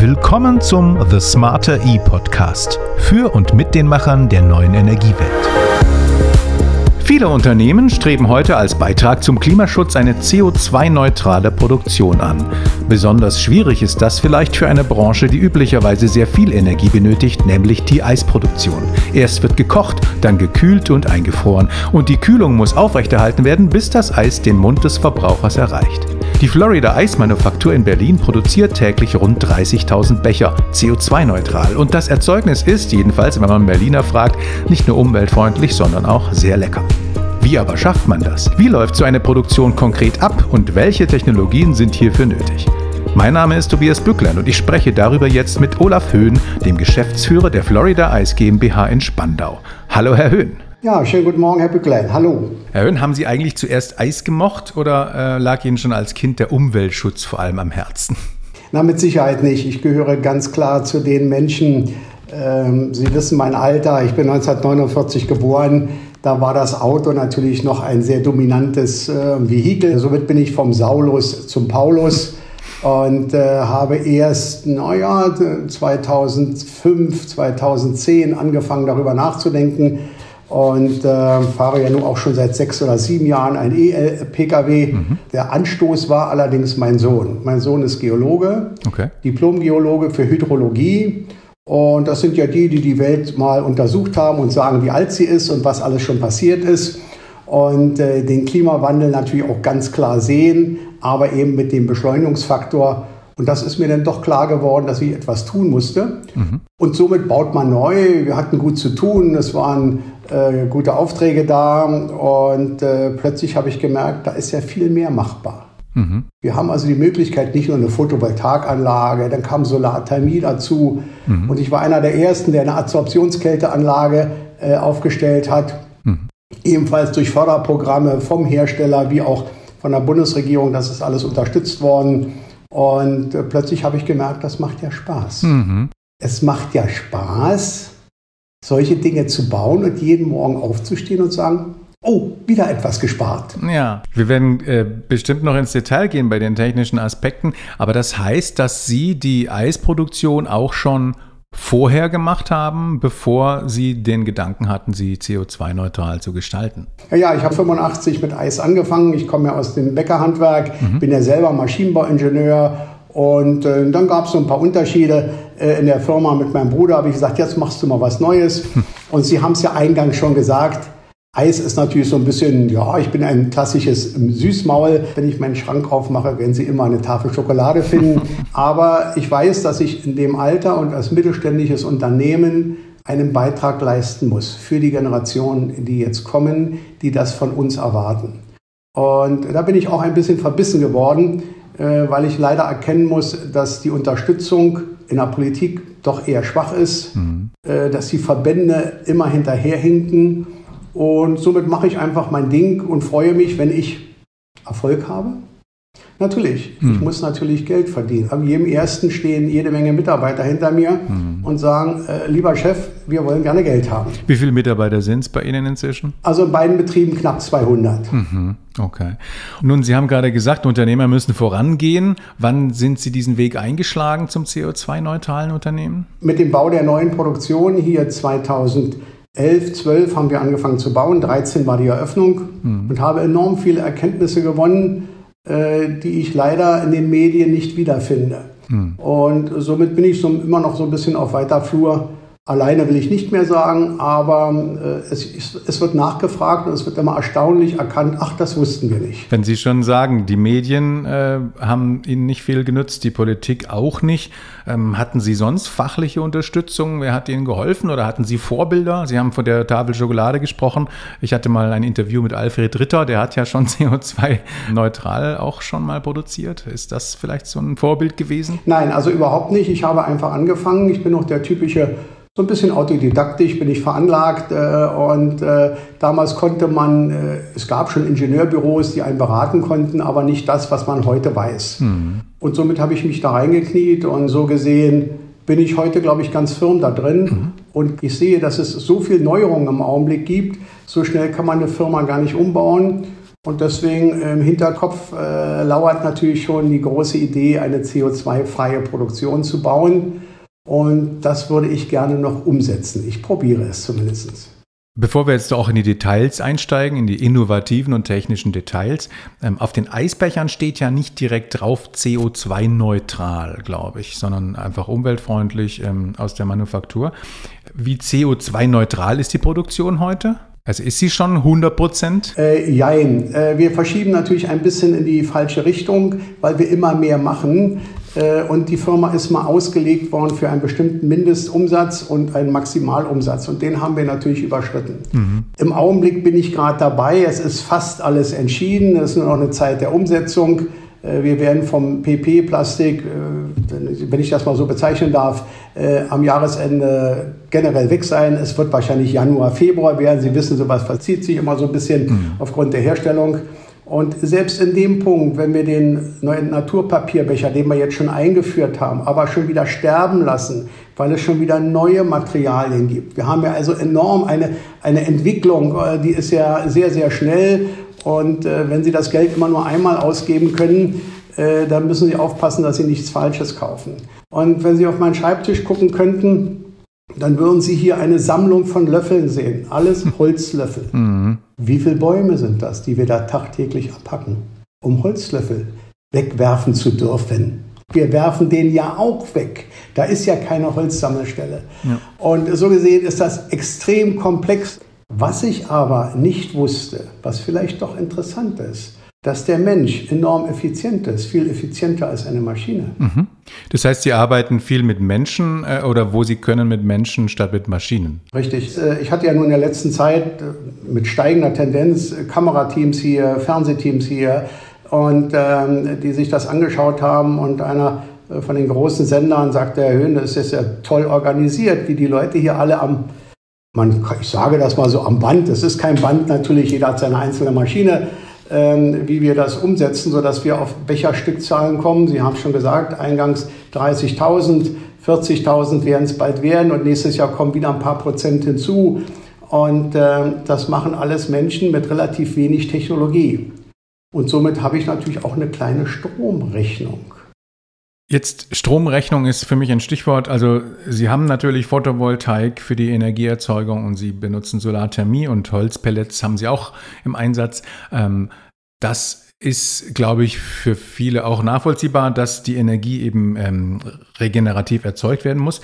Willkommen zum The Smarter E Podcast für und mit den Machern der neuen Energiewelt. Viele Unternehmen streben heute als Beitrag zum Klimaschutz eine CO2-neutrale Produktion an. Besonders schwierig ist das vielleicht für eine Branche, die üblicherweise sehr viel Energie benötigt, nämlich die Eisproduktion. Erst wird gekocht, dann gekühlt und eingefroren und die Kühlung muss aufrechterhalten werden, bis das Eis den Mund des Verbrauchers erreicht. Die Florida Eismanufaktur in Berlin produziert täglich rund 30.000 Becher, CO2-neutral. Und das Erzeugnis ist, jedenfalls wenn man Berliner fragt, nicht nur umweltfreundlich, sondern auch sehr lecker. Wie aber schafft man das? Wie läuft so eine Produktion konkret ab und welche Technologien sind hierfür nötig? Mein Name ist Tobias Bücklein und ich spreche darüber jetzt mit Olaf Höhn, dem Geschäftsführer der Florida Eis GmbH in Spandau. Hallo, Herr Höhn. Ja, schönen guten Morgen, Herr Bücklein. Hallo. Herr Höhn, haben Sie eigentlich zuerst Eis gemocht oder äh, lag Ihnen schon als Kind der Umweltschutz vor allem am Herzen? Na, mit Sicherheit nicht. Ich gehöre ganz klar zu den Menschen, ähm, Sie wissen mein Alter, ich bin 1949 geboren. Da war das Auto natürlich noch ein sehr dominantes äh, Vehikel. Somit bin ich vom Saulus zum Paulus und äh, habe erst, naja, 2005, 2010 angefangen darüber nachzudenken, und äh, fahre ja nun auch schon seit sechs oder sieben Jahren ein E-Pkw. Mhm. Der Anstoß war allerdings mein Sohn. Mein Sohn ist Geologe, okay. Diplom-Geologe für Hydrologie. Und das sind ja die, die die Welt mal untersucht haben und sagen, wie alt sie ist und was alles schon passiert ist. Und äh, den Klimawandel natürlich auch ganz klar sehen, aber eben mit dem Beschleunigungsfaktor. Und das ist mir dann doch klar geworden, dass ich etwas tun musste. Mhm. Und somit baut man neu. Wir hatten gut zu tun. Es waren äh, gute Aufträge da und äh, plötzlich habe ich gemerkt, da ist ja viel mehr machbar. Mhm. Wir haben also die Möglichkeit, nicht nur eine Photovoltaikanlage, dann kam Solarthermie dazu mhm. und ich war einer der ersten, der eine Adsorptionskälteanlage äh, aufgestellt hat, mhm. ebenfalls durch Förderprogramme vom Hersteller wie auch von der Bundesregierung, das ist alles unterstützt worden und äh, plötzlich habe ich gemerkt, das macht ja Spaß. Mhm. Es macht ja Spaß, solche Dinge zu bauen und jeden Morgen aufzustehen und sagen, oh, wieder etwas gespart. Ja, wir werden äh, bestimmt noch ins Detail gehen bei den technischen Aspekten, aber das heißt, dass Sie die Eisproduktion auch schon vorher gemacht haben, bevor Sie den Gedanken hatten, sie CO2-neutral zu gestalten? Ja, ja ich habe 85 mit Eis angefangen. Ich komme ja aus dem Bäckerhandwerk, mhm. bin ja selber Maschinenbauingenieur und äh, dann gab es so ein paar Unterschiede äh, in der Firma mit meinem Bruder. Habe ich gesagt, jetzt machst du mal was Neues. Hm. Und Sie haben es ja eingangs schon gesagt. Eis ist natürlich so ein bisschen, ja, ich bin ein klassisches Süßmaul. Wenn ich meinen Schrank aufmache, werden Sie immer eine Tafel Schokolade finden. Aber ich weiß, dass ich in dem Alter und als mittelständisches Unternehmen einen Beitrag leisten muss für die Generationen, die jetzt kommen, die das von uns erwarten. Und da bin ich auch ein bisschen verbissen geworden, äh, weil ich leider erkennen muss, dass die Unterstützung in der Politik doch eher schwach ist, mhm. Äh, dass die Verbände immer hinterherhinken. Und somit mache ich einfach mein Ding und freue mich, wenn ich Erfolg habe. Natürlich, hm. ich muss natürlich Geld verdienen. Am jedem ersten stehen jede Menge Mitarbeiter hinter mir hm. und sagen, äh, lieber Chef, wir wollen gerne Geld haben. Wie viele Mitarbeiter sind es bei Ihnen inzwischen? Also in beiden Betrieben knapp 200. Mhm. Okay. Nun, Sie haben gerade gesagt, Unternehmer müssen vorangehen. Wann sind Sie diesen Weg eingeschlagen zum CO2-neutralen Unternehmen? Mit dem Bau der neuen Produktion hier 2011, 12 haben wir angefangen zu bauen. 13 war die Eröffnung mhm. und habe enorm viele Erkenntnisse gewonnen äh, die ich leider in den Medien nicht wiederfinde. Hm. Und somit bin ich so immer noch so ein bisschen auf weiter Flur Alleine will ich nicht mehr sagen, aber äh, es, es, wird nachgefragt und es wird immer erstaunlich erkannt, ach, das wussten wir nicht. Wenn Sie schon sagen, die Medien äh, haben Ihnen nicht viel genutzt, die Politik auch nicht. Ähm, hatten Sie sonst fachliche Unterstützung? Wer hat Ihnen geholfen oder hatten Sie Vorbilder? Sie haben von der Tafel Schokolade gesprochen. Ich hatte mal ein Interview mit Alfred Ritter, der hat ja schon CO2-neutral auch schon mal produziert. Ist das vielleicht so ein Vorbild gewesen? Nein, also überhaupt nicht. Ich habe einfach angefangen. Ich bin noch der typische so ein bisschen autodidaktisch bin ich veranlagt äh, und äh, damals konnte man, äh, es gab schon Ingenieurbüros, die einen beraten konnten, aber nicht das, was man heute weiß. Mhm. Und somit habe ich mich da reingekniet und so gesehen bin ich heute, glaube ich, ganz firm da drin. Mhm. Und ich sehe, dass es so viel Neuerungen im Augenblick gibt. So schnell kann man eine Firma gar nicht umbauen. Und deswegen im Hinterkopf äh, lauert natürlich schon die große Idee, eine CO2-freie Produktion zu bauen. Und das würde ich gerne noch umsetzen. Ich probiere es zumindest. Bevor wir jetzt auch in die Details einsteigen, in die innovativen und technischen Details, ähm, auf den Eisbechern steht ja nicht direkt drauf CO2-neutral, glaube ich, sondern einfach umweltfreundlich ähm, aus der Manufaktur. Wie CO2-neutral ist die Produktion heute? Also ist sie schon 100 Prozent? Äh, jein. Äh, wir verschieben natürlich ein bisschen in die falsche Richtung, weil wir immer mehr machen. Äh, und die Firma ist mal ausgelegt worden für einen bestimmten Mindestumsatz und einen Maximalumsatz. Und den haben wir natürlich überschritten. Mhm. Im Augenblick bin ich gerade dabei. Es ist fast alles entschieden. Es ist nur noch eine Zeit der Umsetzung. Äh, wir werden vom PP-Plastik, äh, wenn ich das mal so bezeichnen darf, am Jahresende generell weg sein. Es wird wahrscheinlich Januar, Februar werden. Sie wissen, sowas verzieht sich immer so ein bisschen mhm. aufgrund der Herstellung. Und selbst in dem Punkt, wenn wir den neuen Naturpapierbecher, den wir jetzt schon eingeführt haben, aber schon wieder sterben lassen, weil es schon wieder neue Materialien gibt. Wir haben ja also enorm eine, eine Entwicklung, äh, die ist ja sehr, sehr schnell. Und äh, wenn Sie das Geld immer nur einmal ausgeben können, äh, dann müssen Sie aufpassen, dass Sie nichts Falsches kaufen. Und wenn Sie auf meinen Schreibtisch gucken könnten, dann würden Sie hier eine Sammlung von Löffeln sehen. Alles Holzlöffel. Mhm. Wie viele Bäume sind das, die wir da tagtäglich abhacken, um Holzlöffel wegwerfen zu dürfen? Wir werfen den ja auch weg. Da ist ja keine Holzsammelstelle. Ja. Und so gesehen ist das extrem komplex. Was ich aber nicht wusste, was vielleicht doch interessant ist, dass der Mensch enorm effizient ist, viel effizienter als eine Maschine. Mhm. Das heißt, Sie arbeiten viel mit Menschen äh, oder wo Sie können mit Menschen statt mit Maschinen? Richtig. Äh, ich hatte ja nur in der letzten Zeit äh, mit steigender Tendenz Kamerateams hier, Fernsehteams hier und ähm, die sich das angeschaut haben und einer von den großen Sendern sagte, Herr Höhn, das ist ja toll organisiert, wie die Leute hier alle am man, ich sage das mal so am Band, es ist kein Band natürlich, jeder hat seine einzelne Maschine, wie wir das umsetzen, sodass wir auf Becherstückzahlen kommen. Sie haben schon gesagt, eingangs 30.000, 40.000 werden es bald werden und nächstes Jahr kommen wieder ein paar Prozent hinzu. Und äh, das machen alles Menschen mit relativ wenig Technologie. Und somit habe ich natürlich auch eine kleine Stromrechnung. Jetzt Stromrechnung ist für mich ein Stichwort. Also Sie haben natürlich Photovoltaik für die Energieerzeugung und Sie benutzen Solarthermie und Holzpellets haben Sie auch im Einsatz. Ähm, das ist, glaube ich, für viele auch nachvollziehbar, dass die Energie eben ähm, regenerativ erzeugt werden muss.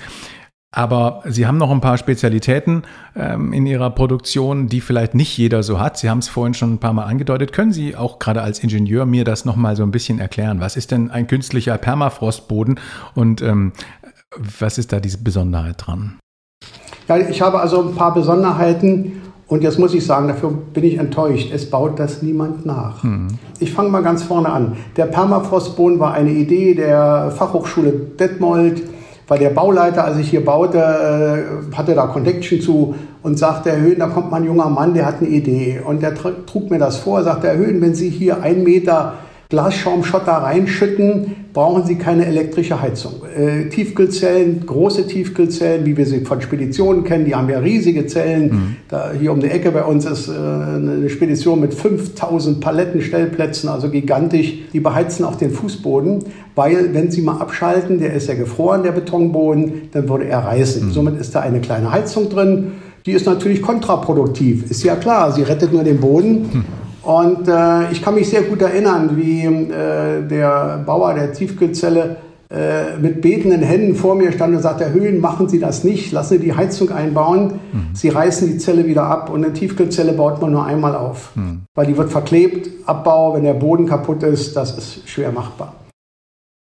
Aber Sie haben noch ein paar Spezialitäten ähm, in Ihrer Produktion, die vielleicht nicht jeder so hat. Sie haben es vorhin schon ein paar Mal angedeutet. Können Sie auch gerade als Ingenieur mir das nochmal so ein bisschen erklären? Was ist denn ein künstlicher Permafrostboden und ähm, was ist da diese Besonderheit dran? Ja, ich habe also ein paar Besonderheiten und jetzt muss ich sagen, dafür bin ich enttäuscht. Es baut das niemand nach. Mhm. Ich fange mal ganz vorne an. Der Permafrostboden war eine Idee der Fachhochschule Detmold weil der Bauleiter, als ich hier baute, äh, hatte da Connection zu und sagte, Herr Höhn, da kommt mal ein junger Mann, der hat eine Idee. Und der trug mir das vor, sagte, Herr Höhn, wenn Sie hier einen Meter Glasschaumschotter reinschütten, brauchen Sie keine elektrische Heizung. Äh, Tiefkühlzellen, große Tiefkühlzellen, wie wir sie von Speditionen kennen, die haben ja riesige Zellen. Mhm. Da, hier um die Ecke bei uns ist äh, eine Spedition mit 5000 Palettenstellplätzen, also gigantisch. Die beheizen auch den Fußboden, weil wenn Sie mal abschalten, der ist ja gefroren, der Betonboden, dann würde er reißen. Mhm. Somit ist da eine kleine Heizung drin. Die ist natürlich kontraproduktiv, ist ja klar. Sie rettet nur den Boden. Mhm. Und äh, ich kann mich sehr gut erinnern, wie äh, der Bauer der Tiefkühlzelle äh, mit betenden Händen vor mir stand und sagte, Höhen, machen Sie das nicht, lassen Sie die Heizung einbauen, mhm. Sie reißen die Zelle wieder ab und eine Tiefkühlzelle baut man nur einmal auf, mhm. weil die wird verklebt, Abbau, wenn der Boden kaputt ist, das ist schwer machbar.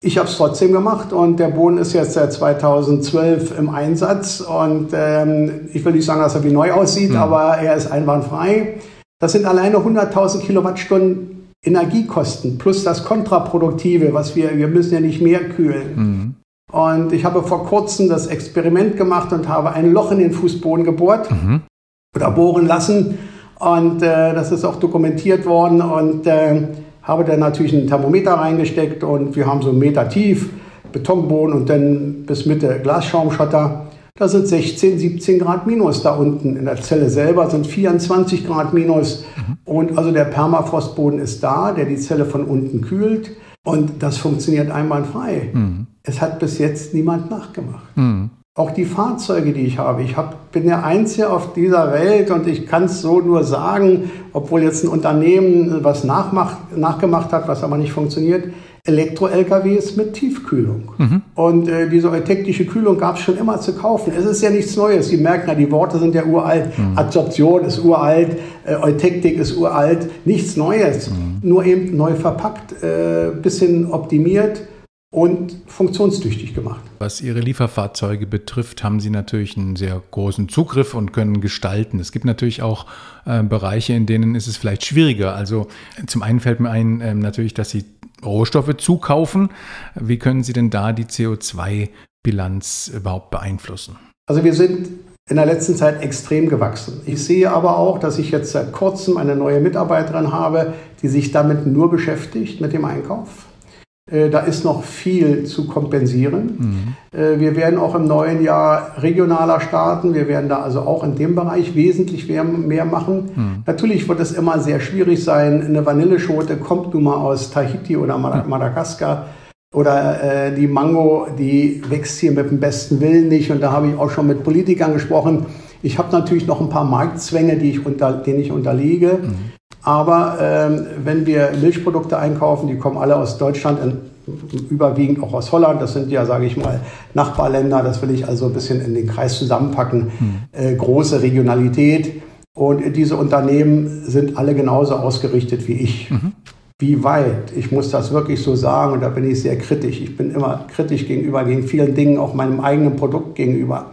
Ich habe es trotzdem gemacht und der Boden ist jetzt seit 2012 im Einsatz und ähm, ich will nicht sagen, dass er wie neu aussieht, mhm. aber er ist einwandfrei. Das sind alleine 100.000 Kilowattstunden Energiekosten plus das Kontraproduktive, was wir, wir müssen ja nicht mehr kühlen. Mhm. Und ich habe vor kurzem das Experiment gemacht und habe ein Loch in den Fußboden gebohrt mhm. oder bohren lassen. Und äh, das ist auch dokumentiert worden und äh, habe dann natürlich einen Thermometer reingesteckt und wir haben so einen Meter tief Betonboden und dann bis Mitte Glasschaumschotter. Da sind 16, 17 Grad minus da unten. In der Zelle selber sind 24 Grad minus. Mhm. Und also der Permafrostboden ist da, der die Zelle von unten kühlt. Und das funktioniert einwandfrei. Mhm. Es hat bis jetzt niemand nachgemacht. Mhm. Auch die Fahrzeuge, die ich habe. Ich hab, bin der Einzige auf dieser Welt und ich kann es so nur sagen, obwohl jetzt ein Unternehmen was nachmacht, nachgemacht hat, was aber nicht funktioniert. Elektro-LKWs mit Tiefkühlung. Mhm. Und äh, diese eutectische Kühlung gab es schon immer zu kaufen. Es ist ja nichts Neues. Sie merken ja, die Worte sind ja uralt. Mhm. Adsorption ist uralt, äh, Eutektik ist uralt. Nichts Neues. Mhm. Nur eben neu verpackt, äh, bisschen optimiert und funktionstüchtig gemacht. Was Ihre Lieferfahrzeuge betrifft, haben Sie natürlich einen sehr großen Zugriff und können gestalten. Es gibt natürlich auch äh, Bereiche, in denen ist es vielleicht schwieriger. Also zum einen fällt mir ein äh, natürlich, dass Sie Rohstoffe zukaufen. Wie können Sie denn da die CO2-Bilanz überhaupt beeinflussen? Also wir sind in der letzten Zeit extrem gewachsen. Ich sehe aber auch, dass ich jetzt seit kurzem eine neue Mitarbeiterin habe, die sich damit nur beschäftigt, mit dem Einkauf. Äh, da ist noch viel zu kompensieren. Mhm. Äh, wir werden auch im neuen Jahr regionaler starten. Wir werden da also auch in dem Bereich wesentlich mehr, mehr machen. Mhm. Natürlich wird es immer sehr schwierig sein. Eine Vanilleschote kommt nun mal aus Tahiti oder Madagaskar. Oder äh, die Mango, die wächst hier mit dem besten Willen nicht. Und da habe ich auch schon mit Politikern gesprochen. Ich habe natürlich noch ein paar Marktzwänge, die ich unter, denen ich unterliege. Mhm. Aber ähm, wenn wir Milchprodukte einkaufen, die kommen alle aus Deutschland, überwiegend auch aus Holland. Das sind ja, sage ich mal, Nachbarländer. Das will ich also ein bisschen in den Kreis zusammenpacken. Hm. Äh, große Regionalität. Und diese Unternehmen sind alle genauso ausgerichtet wie ich. Mhm. Wie weit? Ich muss das wirklich so sagen und da bin ich sehr kritisch. Ich bin immer kritisch gegenüber, gegen vielen Dingen, auch meinem eigenen Produkt gegenüber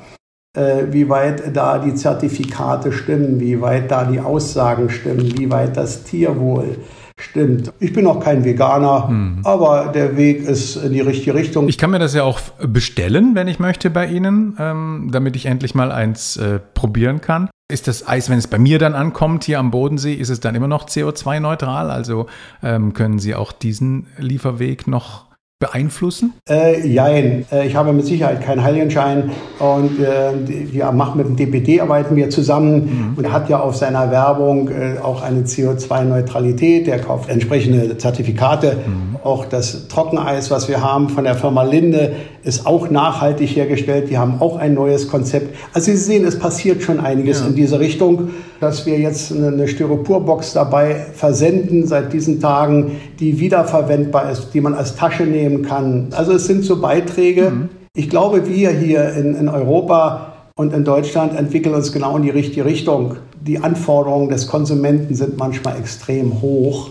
wie weit da die Zertifikate stimmen, wie weit da die Aussagen stimmen, wie weit das Tierwohl stimmt. Ich bin auch kein Veganer, hm. aber der Weg ist in die richtige Richtung. Ich kann mir das ja auch bestellen, wenn ich möchte bei Ihnen, ähm, damit ich endlich mal eins äh, probieren kann. Ist das Eis, wenn es bei mir dann ankommt, hier am Bodensee, ist es dann immer noch CO2-neutral? Also ähm, können Sie auch diesen Lieferweg noch beeinflussen? Äh, jein. Äh, ich habe mit Sicherheit keinen Heiligenschein und äh, wir machen mit dem DPD arbeiten wir zusammen mhm. und er hat ja auf seiner Werbung äh, auch eine CO2-Neutralität. Er kauft entsprechende Zertifikate. Mhm. Auch das Trockeneis, was wir haben von der Firma Linde, ist auch nachhaltig hergestellt. Die haben auch ein neues Konzept. Also Sie sehen, es passiert schon einiges ja. in diese Richtung, dass wir jetzt eine Styroporbox dabei versenden seit diesen Tagen, die wiederverwendbar ist, die man als Tasche nehmen nehmen kann. Also es sind so Beiträge. Mhm. Ich glaube, wir hier in, in Europa und in Deutschland entwickeln uns genau in die richtige Richtung. Die Anforderungen des Konsumenten sind manchmal extrem hoch.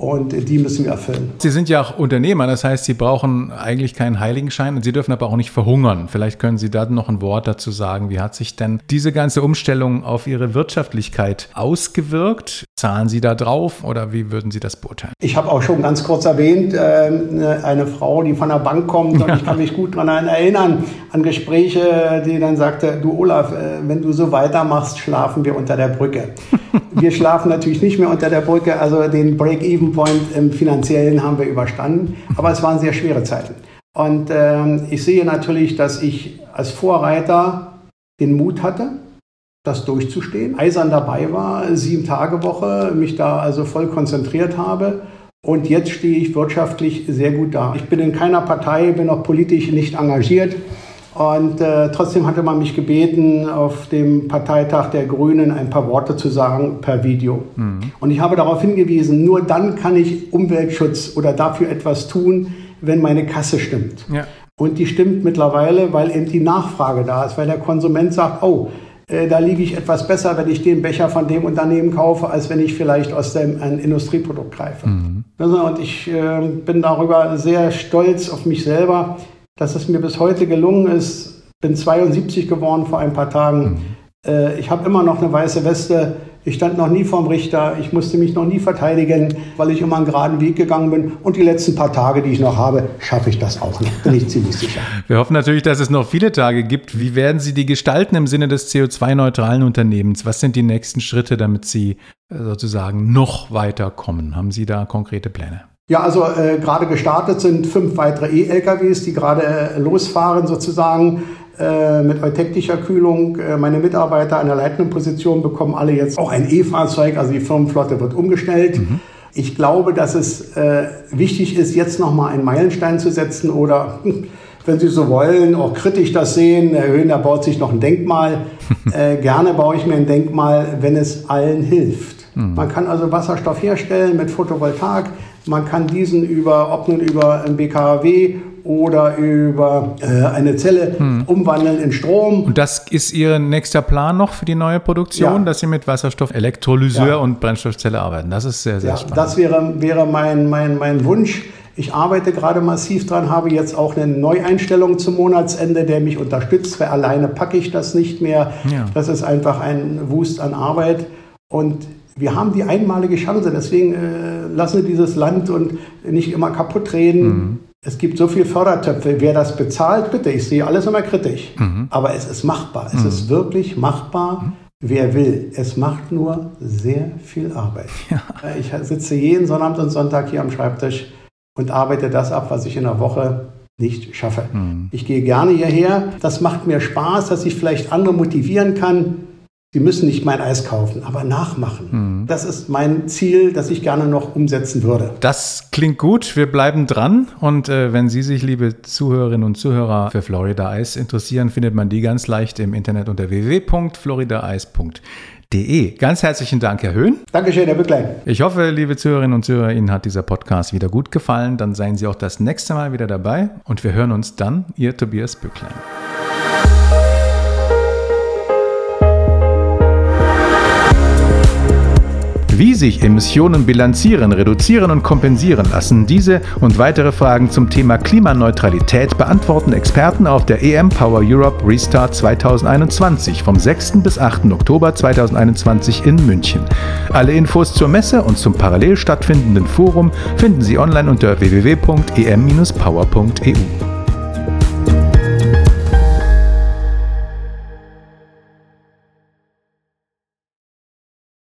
Und die müssen wir erfüllen. Sie sind ja auch Unternehmer, das heißt, Sie brauchen eigentlich keinen Heiligenschein und Sie dürfen aber auch nicht verhungern. Vielleicht können Sie da noch ein Wort dazu sagen. Wie hat sich denn diese ganze Umstellung auf Ihre Wirtschaftlichkeit ausgewirkt? Zahlen Sie da drauf oder wie würden Sie das beurteilen? Ich habe auch schon ganz kurz erwähnt, äh, eine Frau, die von der Bank kommt und ich kann mich gut daran erinnern, an Gespräche, die dann sagte, du Olaf, äh, wenn du so weitermachst, schlafen wir unter der Brücke. Wir schlafen natürlich nicht mehr unter der Brücke, also den Break-Even-Point im finanziellen haben wir überstanden, aber es waren sehr schwere Zeiten. Und ähm, ich sehe natürlich, dass ich als Vorreiter den Mut hatte, das durchzustehen, eisern dabei war, sieben Tage Woche, mich da also voll konzentriert habe. Und jetzt stehe ich wirtschaftlich sehr gut da. Ich bin in keiner Partei, bin auch politisch nicht engagiert. Und äh, trotzdem hatte man mich gebeten, auf dem Parteitag der Grünen ein paar Worte zu sagen per Video. Mhm. Und ich habe darauf hingewiesen, nur dann kann ich Umweltschutz oder dafür etwas tun, wenn meine Kasse stimmt. Ja. Und die stimmt mittlerweile, weil eben die Nachfrage da ist, weil der Konsument sagt, oh, äh, da liege ich etwas besser, wenn ich den Becher von dem Unternehmen kaufe, als wenn ich vielleicht aus dem ein Industrieprodukt greife. Mhm. Also, und ich äh, bin darüber sehr stolz auf mich selber, dass es mir bis heute gelungen ist. Bin 72 geworden vor ein paar Tagen. Mhm. Äh, ich habe immer noch eine weiße Weste. Ich stand noch nie vorm Richter. Ich musste mich noch nie verteidigen, weil ich immer einen geraden Weg gegangen bin. Und die letzten paar Tage, die ich noch habe, schaffe ich das auch noch. Bin ich ziemlich sicher. Wir hoffen natürlich, dass es noch viele Tage gibt. Wie werden Sie die gestalten im Sinne des CO2-neutralen Unternehmens? Was sind die nächsten Schritte, damit Sie äh, sozusagen noch weiter kommen? Haben Sie da konkrete Pläne? Ja, also äh, gerade gestartet sind fünf weitere E-LKWs, die gerade äh, losfahren sozusagen. äh, mit eutechtischer Kühlung. Äh, meine Mitarbeiter an der leitenden Position bekommen alle jetzt auch ein E-Fahrzeug, also die Firmenflotte wird umgestellt. Mhm. Ich glaube, dass es äh, wichtig ist, jetzt nochmal einen Meilenstein zu setzen oder, hm, wenn Sie so wollen, auch kritisch das sehen. Herr Höhner baut sich noch ein Denkmal. äh, gerne baue ich mir ein Denkmal, wenn es allen hilft. Mhm. Man kann also Wasserstoff herstellen mit Photovoltaik. Man kann diesen über, ob nun über ein BKW oder über äh, eine Zelle hm. umwandeln in Strom. Und das ist Ihr nächster Plan noch für die neue Produktion, ja. dass Sie mit Wasserstoff, Elektrolyseur ja. und Brennstoffzelle arbeiten. Das ist sehr, sehr ja, spannend. Das wäre, wäre mein, mein, mein Wunsch. Ich arbeite gerade massiv dran, habe jetzt auch eine Neueinstellung zum Monatsende, der mich unterstützt, weil alleine packe ich das nicht mehr. Das ist einfach ein Wust an Arbeit. Und wir haben die einmalige Chance, deswegen äh, lassen wir dieses Land und nicht immer kaputt reden. Mhm. Es gibt so viele Fördertöpfe. Wer das bezahlt, bitte. Ich sehe alles immer kritisch. Mhm. Aber es ist machbar. Es mhm. ist wirklich machbar. Mhm. Wer will. Es macht nur sehr viel Arbeit. Ja. Ich sitze jeden Sonnabend und Sonntag hier am Schreibtisch und arbeite das ab, was ich in der Woche nicht schaffe. Mhm. Ich gehe gerne hierher. Das macht mir Spaß, dass ich vielleicht andere motivieren kann, Sie müssen nicht mein Eis kaufen, aber nachmachen. Mhm. Das ist mein Ziel, das ich gerne noch umsetzen würde. Das klingt gut. Wir bleiben dran. Und äh, wenn Sie sich, liebe Zuhörerinnen und Zuhörer, für Florida Eis interessieren, findet man die ganz leicht im Internet unter www.floridaeis.de. Ganz herzlichen Dank, Herr Höhn. Dankeschön, Herr Bücklein. Ich hoffe, liebe Zuhörerinnen und Zuhörer, Ihnen hat dieser Podcast wieder gut gefallen. Dann seien Sie auch das nächste Mal wieder dabei. Und wir hören uns dann. Ihr Tobias Bücklein. Wie sich Emissionen bilanzieren, reduzieren und kompensieren lassen, diese und weitere Fragen zum Thema Klimaneutralität beantworten Experten auf der EM Power Europe Restart 2021 vom 6. bis 8. Oktober 2021 in München. Alle Infos zur Messe und zum parallel stattfindenden Forum finden Sie online unter www.em-power.eu.